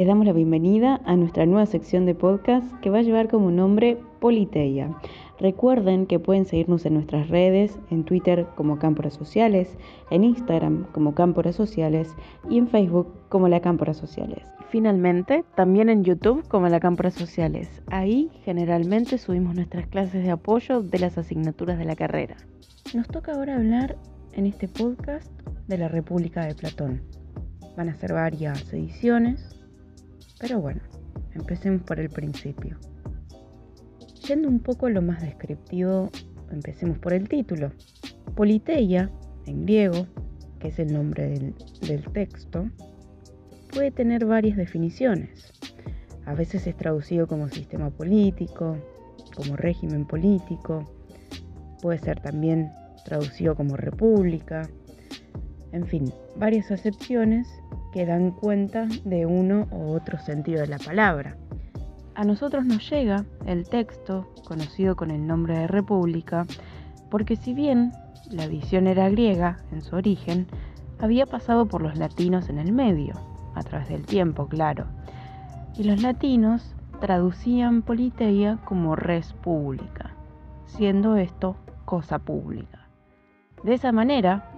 Les damos la bienvenida a nuestra nueva sección de podcast que va a llevar como nombre Politeia. Recuerden que pueden seguirnos en nuestras redes, en Twitter como Cámporas Sociales, en Instagram como Cámporas Sociales y en Facebook como La Cámporas Sociales. Finalmente, también en YouTube como La Cámporas Sociales. Ahí generalmente subimos nuestras clases de apoyo de las asignaturas de la carrera. Nos toca ahora hablar en este podcast de la República de Platón. Van a ser varias ediciones, pero bueno, empecemos por el principio. Yendo un poco a lo más descriptivo, empecemos por el título. Politeia, en griego, que es el nombre del, del texto, puede tener varias definiciones. A veces es traducido como sistema político, como régimen político, puede ser también traducido como república, en fin, varias acepciones que dan cuenta de uno u otro sentido de la palabra. A nosotros nos llega el texto, conocido con el nombre de República, porque si bien la edición era griega en su origen, había pasado por los latinos en el medio, a través del tiempo, claro. Y los latinos traducían politeia como res pública, siendo esto cosa pública. De esa manera,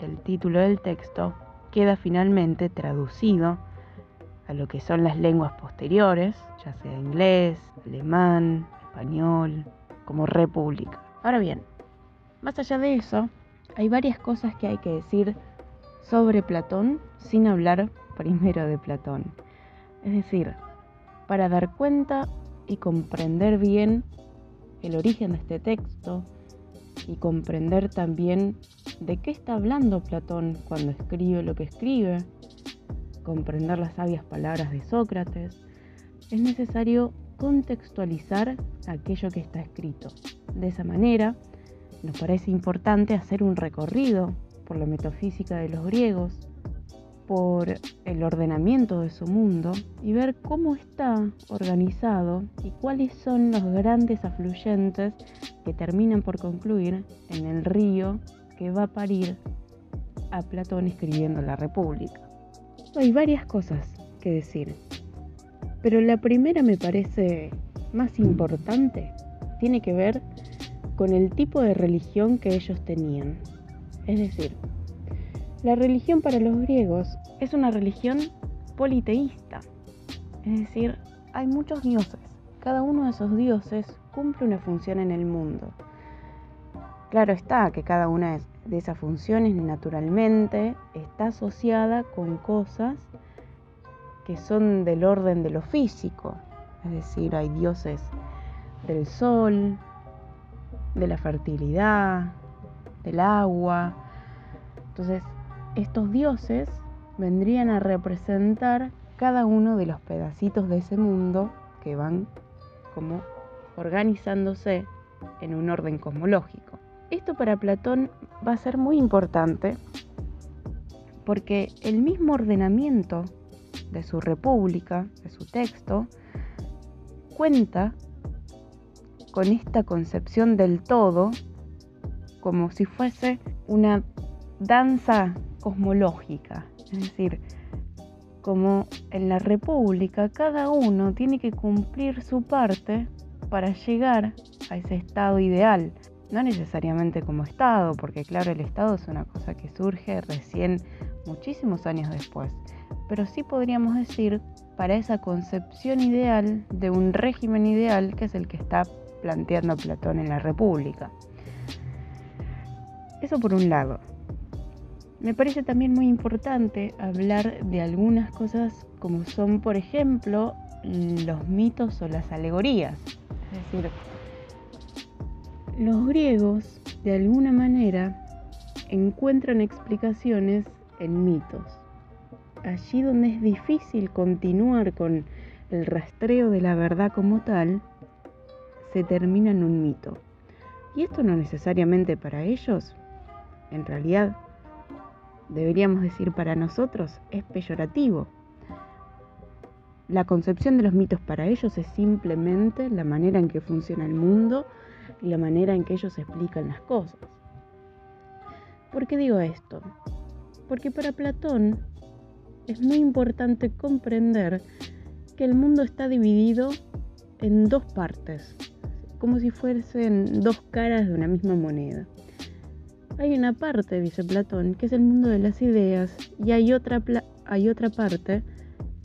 el título del texto queda finalmente traducido a lo que son las lenguas posteriores, ya sea inglés, alemán, español, como república. Ahora bien, más allá de eso, hay varias cosas que hay que decir sobre Platón sin hablar primero de Platón. Es decir, para dar cuenta y comprender bien el origen de este texto y comprender también de qué está hablando Platón cuando escribe lo que escribe, comprender las sabias palabras de Sócrates, es necesario contextualizar aquello que está escrito. De esa manera, nos parece importante hacer un recorrido por la metafísica de los griegos, por el ordenamiento de su mundo y ver cómo está organizado y cuáles son los grandes afluyentes que terminan por concluir en el río que va a parir a Platón escribiendo la República. Hay varias cosas que decir, pero la primera me parece más importante, tiene que ver con el tipo de religión que ellos tenían. Es decir, la religión para los griegos es una religión politeísta, es decir, hay muchos dioses. Cada uno de esos dioses cumple una función en el mundo. Claro está que cada una de esas funciones naturalmente está asociada con cosas que son del orden de lo físico. Es decir, hay dioses del sol, de la fertilidad, del agua. Entonces, estos dioses vendrían a representar cada uno de los pedacitos de ese mundo que van como organizándose en un orden cosmológico. Esto para Platón va a ser muy importante porque el mismo ordenamiento de su república, de su texto, cuenta con esta concepción del todo como si fuese una danza cosmológica, es decir, como en la República cada uno tiene que cumplir su parte para llegar a ese estado ideal. No necesariamente como Estado, porque claro, el Estado es una cosa que surge recién muchísimos años después, pero sí podríamos decir para esa concepción ideal de un régimen ideal que es el que está planteando Platón en la República. Eso por un lado. Me parece también muy importante hablar de algunas cosas como son, por ejemplo, los mitos o las alegorías. Es decir, los griegos, de alguna manera, encuentran explicaciones en mitos. Allí donde es difícil continuar con el rastreo de la verdad como tal, se termina en un mito. Y esto no necesariamente para ellos, en realidad deberíamos decir para nosotros, es peyorativo. La concepción de los mitos para ellos es simplemente la manera en que funciona el mundo y la manera en que ellos explican las cosas. ¿Por qué digo esto? Porque para Platón es muy importante comprender que el mundo está dividido en dos partes, como si fuesen dos caras de una misma moneda. Hay una parte, dice Platón, que es el mundo de las ideas y hay otra, hay otra parte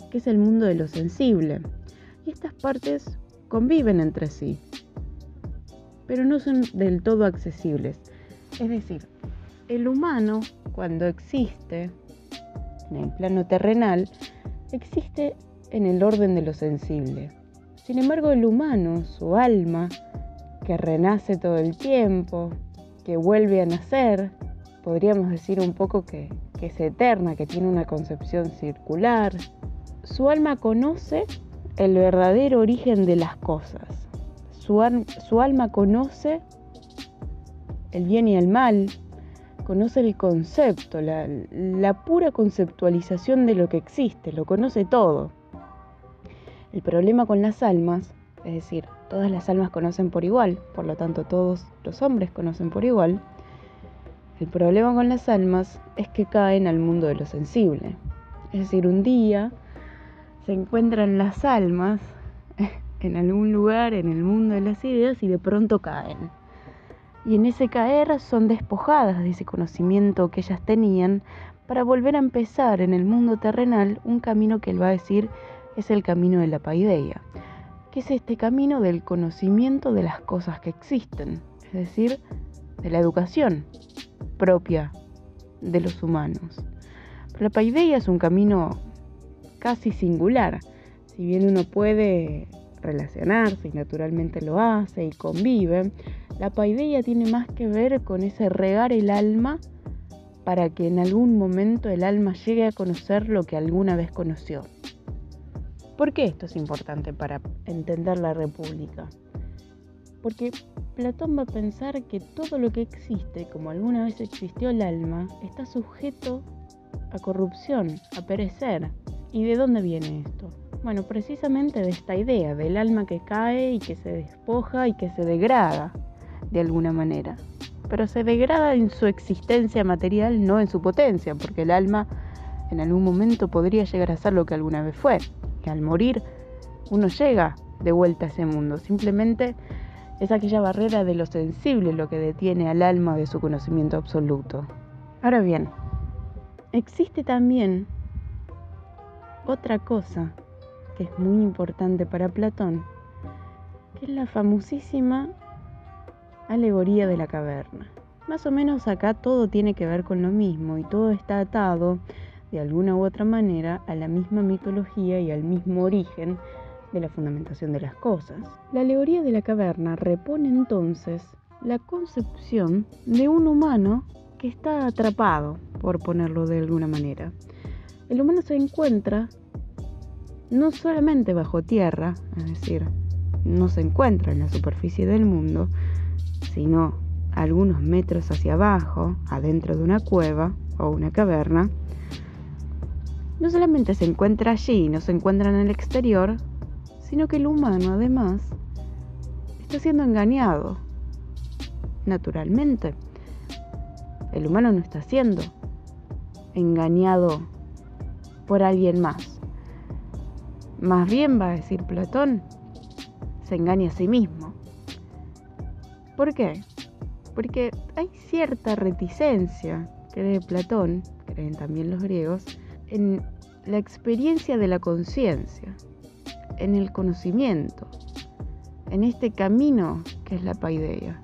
que es el mundo de lo sensible. Y estas partes conviven entre sí, pero no son del todo accesibles. Es decir, el humano, cuando existe en el plano terrenal, existe en el orden de lo sensible. Sin embargo, el humano, su alma, que renace todo el tiempo, que vuelve a nacer, podríamos decir un poco que, es eterna, que tiene una concepción circular. Su alma conoce el verdadero origen de las cosas. Su, alma conoce el bien y el mal, conoce el concepto, la, la, pura conceptualización de lo que existe, lo conoce todo. El problema con las almas, es decir, todas las almas conocen por igual, por lo tanto todos los hombres conocen por igual, el problema con las almas es que caen al mundo de lo sensible. Es decir, un día se encuentran las almas en algún lugar en el mundo de las ideas y de pronto caen. Y en ese caer son despojadas de ese conocimiento que ellas tenían para volver a empezar en el mundo terrenal un camino que él va a decir es el camino de la paideia, que es este camino del conocimiento de las cosas que existen, es decir, de la educación propia de los humanos. la paideia es un camino casi singular, si bien uno puede relacionarse y naturalmente lo hace y convive, la paideia tiene más que ver con ese regar el alma para que en algún momento el alma llegue a conocer lo que alguna vez conoció. ¿Por qué esto es importante para entender la República? Porque Platón va a pensar que todo lo que existe, como alguna vez existió el alma, está sujeto a corrupción, a perecer. ¿Y de dónde viene esto? Bueno, precisamente de esta idea del alma que cae y que se despoja y que se degrada de alguna manera. Pero se degrada en su existencia material, no en su potencia, porque el alma en algún momento podría llegar a ser lo que alguna vez fue que al morir uno llega de vuelta a ese mundo. Simplemente es aquella barrera de lo sensible lo que detiene al alma de su conocimiento absoluto. Ahora bien, existe también otra cosa que es muy importante para Platón, que es la famosísima alegoría de la caverna. Más o menos acá todo tiene que ver con lo mismo y todo está atado de alguna u otra manera a la misma mitología y al mismo origen de la fundamentación de las cosas. La alegoría de la caverna repone entonces la concepción de un humano que está atrapado, por ponerlo de alguna manera. El humano se encuentra no solamente bajo tierra, es decir, no se encuentra en la superficie del mundo, sino algunos metros hacia abajo, adentro de una cueva o una caverna, no solamente se encuentra allí, no se encuentra en el exterior, sino que el humano además está siendo engañado. Naturalmente, el humano no está siendo engañado por alguien más. Más bien va a decir Platón, se engaña a sí mismo. ¿Por qué? Porque hay cierta reticencia, cree Platón, creen también los griegos, en la experiencia de la conciencia, en el conocimiento, en este camino que es la paideia.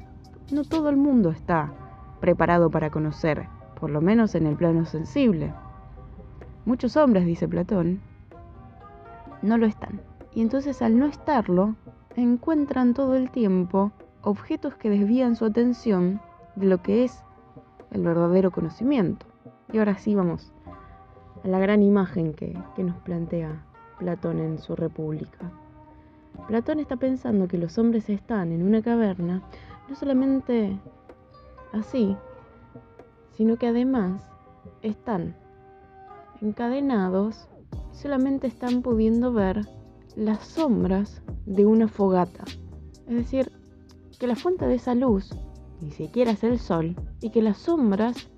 No todo el mundo está preparado para conocer, por lo menos en el plano sensible. Muchos hombres, dice Platón, no lo están. Y entonces al no estarlo, encuentran todo el tiempo objetos que desvían su atención de lo que es el verdadero conocimiento. Y ahora sí vamos la gran imagen que, que nos plantea Platón en su República. Platón está pensando que los hombres están en una caverna no solamente así, sino que además están encadenados solamente están pudiendo ver las sombras de una fogata. Es decir, que la fuente de esa luz ni siquiera es el sol y que las sombras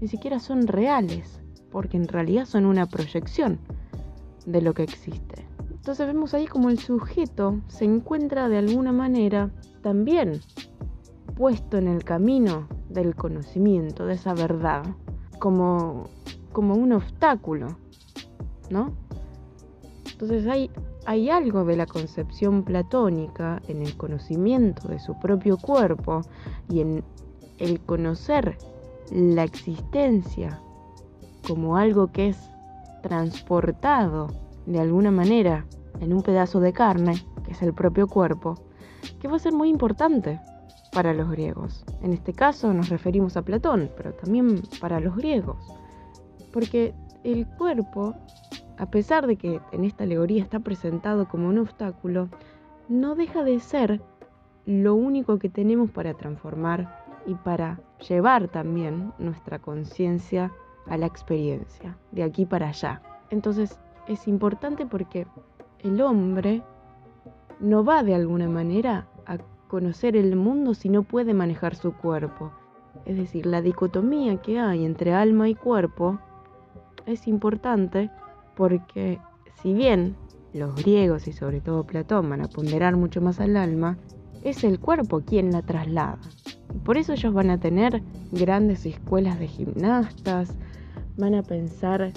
ni siquiera son reales, porque en realidad son una proyección de lo que existe. Entonces vemos ahí como el sujeto se encuentra de alguna manera también puesto en el camino del conocimiento, de esa verdad, como, como un obstáculo, ¿no? Entonces hay, hay algo de la concepción platónica en el conocimiento de su propio cuerpo y en el conocer la existencia como algo que es transportado de alguna manera en un pedazo de carne, que es el propio cuerpo, que va a ser muy importante para los griegos. En este caso nos referimos a Platón, pero también para los griegos. Porque el cuerpo, a pesar de que en esta alegoría está presentado como un obstáculo, no deja de ser lo único que tenemos para transformar y para llevar también nuestra conciencia a la experiencia, de aquí para allá. Entonces es importante porque el hombre no va de alguna manera a conocer el mundo si no puede manejar su cuerpo. Es decir, la dicotomía que hay entre alma y cuerpo es importante porque si bien los griegos y sobre todo Platón van a ponderar mucho más al alma, es el cuerpo quien la traslada. por eso ellos van a tener grandes escuelas de gimnastas, van a pensar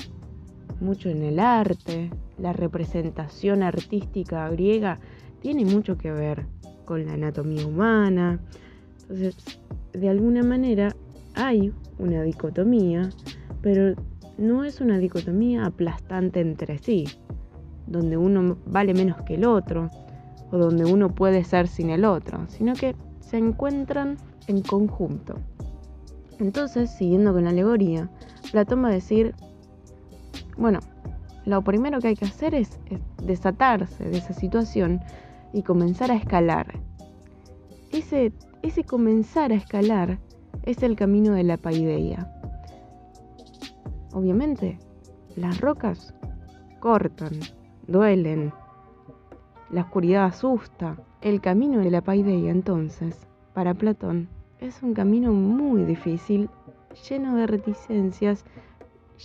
mucho en el arte, la representación artística griega tiene mucho que ver con la anatomía humana. Entonces, de alguna manera hay una dicotomía, pero no es una dicotomía aplastante entre sí, donde uno vale menos que el otro, o donde uno puede ser sin el otro, sino que se encuentran en conjunto. Entonces, siguiendo con la alegoría, Platón va a decir, bueno, lo primero que hay que hacer es, desatarse de esa situación y comenzar a escalar. Ese, ese comenzar a escalar es el camino de la paideia. Obviamente, las rocas cortan, duelen, la oscuridad asusta. El camino de la paideia, entonces, para Platón, es un camino muy difícil, lleno de reticencias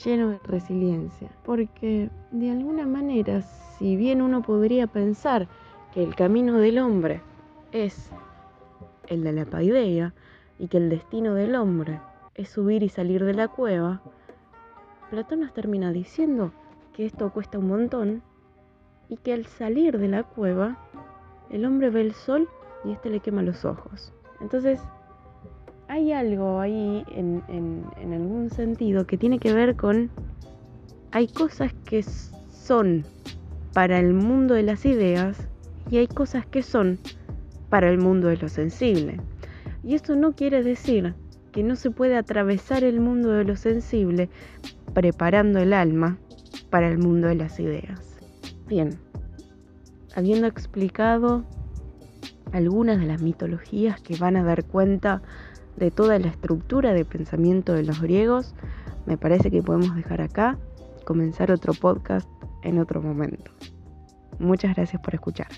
lleno de resiliencia. Porque de alguna manera, si bien uno podría pensar que el camino del hombre es el de la paideia y que el destino del hombre es subir y salir de la cueva, Platón nos termina diciendo que esto cuesta un montón y que al salir de la cueva el hombre ve el sol y este le quema los ojos. Entonces, hay algo ahí en, algún sentido que tiene que ver con, hay cosas que son para el mundo de las ideas y hay cosas que son para el mundo de lo sensible. Y esto no quiere decir que no se puede atravesar el mundo de lo sensible preparando el alma para el mundo de las ideas. Bien, habiendo explicado algunas de las mitologías que van a dar cuenta de toda la estructura de pensamiento de los griegos, me parece que podemos dejar acá comenzar otro podcast en otro momento. Muchas gracias por escuchar.